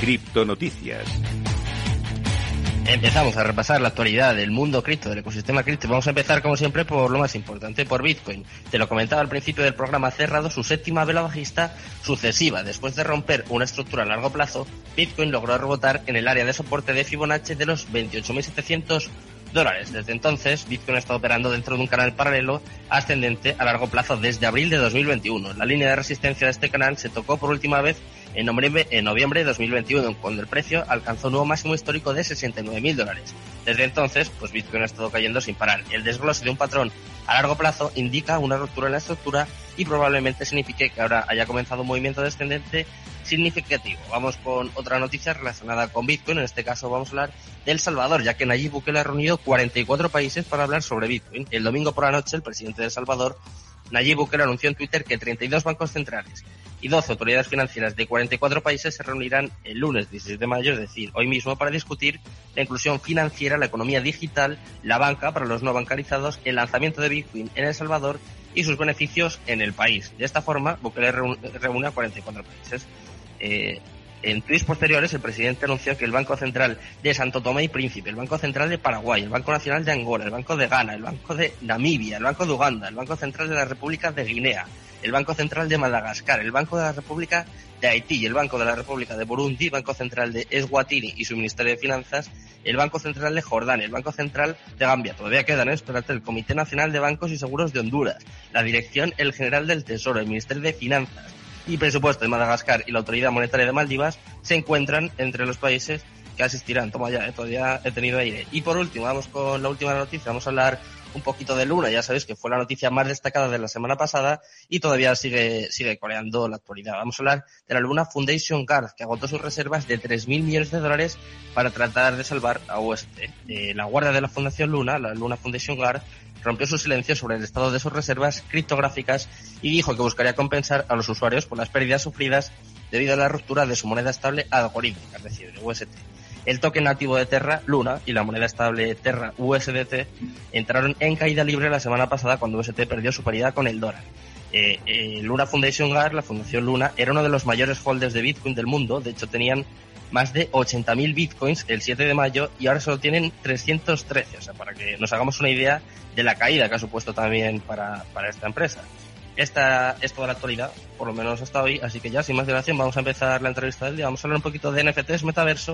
Criptonoticias. Empezamos a repasar la actualidad del mundo cripto, del ecosistema cripto. Vamos a empezar, como siempre, por lo más importante, por Bitcoin. Te lo comentaba al principio del programa, cerrado su séptima vela bajista sucesiva. Después de romper una estructura a largo plazo, Bitcoin logró rebotar en el área de soporte de Fibonacci de los 28.700 dólares. Desde entonces, Bitcoin ha estado operando dentro de un canal paralelo ascendente a largo plazo desde abril de 2021. La línea de resistencia de este canal se tocó por última vez en noviembre, en noviembre de 2021, cuando el precio alcanzó un nuevo máximo histórico de 69.000 dólares. Desde entonces, pues Bitcoin ha estado cayendo sin parar. El desglose de un patrón a largo plazo indica una ruptura en la estructura y probablemente signifique que ahora haya comenzado un movimiento descendente significativo. Vamos con otra noticia relacionada con Bitcoin. En este caso vamos a hablar de El Salvador, ya que Nayib Bukele ha reunido 44 países para hablar sobre Bitcoin. El domingo por la noche, el presidente de Salvador, Nayib Bukele, anunció en Twitter que 32 bancos centrales y 12 autoridades financieras de 44 países se reunirán el lunes 16 de mayo, es decir, hoy mismo, para discutir la inclusión financiera, la economía digital, la banca para los no bancarizados, el lanzamiento de Bitcoin en El Salvador y sus beneficios en el país. De esta forma, Bukele reúne a 44 países. Eh, en tweets posteriores, el presidente anunció que el Banco Central de Santo Tomé y Príncipe, el Banco Central de Paraguay, el Banco Nacional de Angola, el Banco de Ghana, el Banco de Namibia, el Banco de Uganda, el Banco Central de la República de Guinea, el Banco Central de Madagascar, el Banco de la República de Haití y el Banco de la República de Burundi, Banco Central de Eswatini y su Ministerio de Finanzas, el Banco Central de Jordania, el Banco Central de Gambia, todavía quedan, ¿eh? espérate, el Comité Nacional de Bancos y Seguros de Honduras, la Dirección El General del Tesoro, el Ministerio de Finanzas, y presupuesto de Madagascar y la Autoridad Monetaria de Maldivas se encuentran entre los países que asistirán. Toma ya, eh, todavía he tenido aire. Y por último, vamos con la última noticia. Vamos a hablar un poquito de Luna. Ya sabéis que fue la noticia más destacada de la semana pasada y todavía sigue, sigue coreando la actualidad. Vamos a hablar de la Luna Foundation Guard, que agotó sus reservas de 3.000 millones de dólares para tratar de salvar a Oeste. Eh, la guardia de la Fundación Luna, la Luna Foundation Guard, rompió su silencio sobre el estado de sus reservas criptográficas y dijo que buscaría compensar a los usuarios por las pérdidas sufridas debido a la ruptura de su moneda estable algorítmica, es decir, el UST. El token nativo de Terra, Luna, y la moneda estable Terra USDT entraron en caída libre la semana pasada cuando UST perdió su paridad con el dólar. Eh, eh, Luna Foundation Guard, la Fundación Luna, era uno de los mayores holders de Bitcoin del mundo. De hecho, tenían más de 80.000 Bitcoins el 7 de mayo y ahora solo tienen 313. O sea, para que nos hagamos una idea de la caída que ha supuesto también para, para esta empresa. Esta es toda la actualidad, por lo menos hasta hoy. Así que ya, sin más dilación, vamos a empezar la entrevista del día. Vamos a hablar un poquito de NFTs, metaverso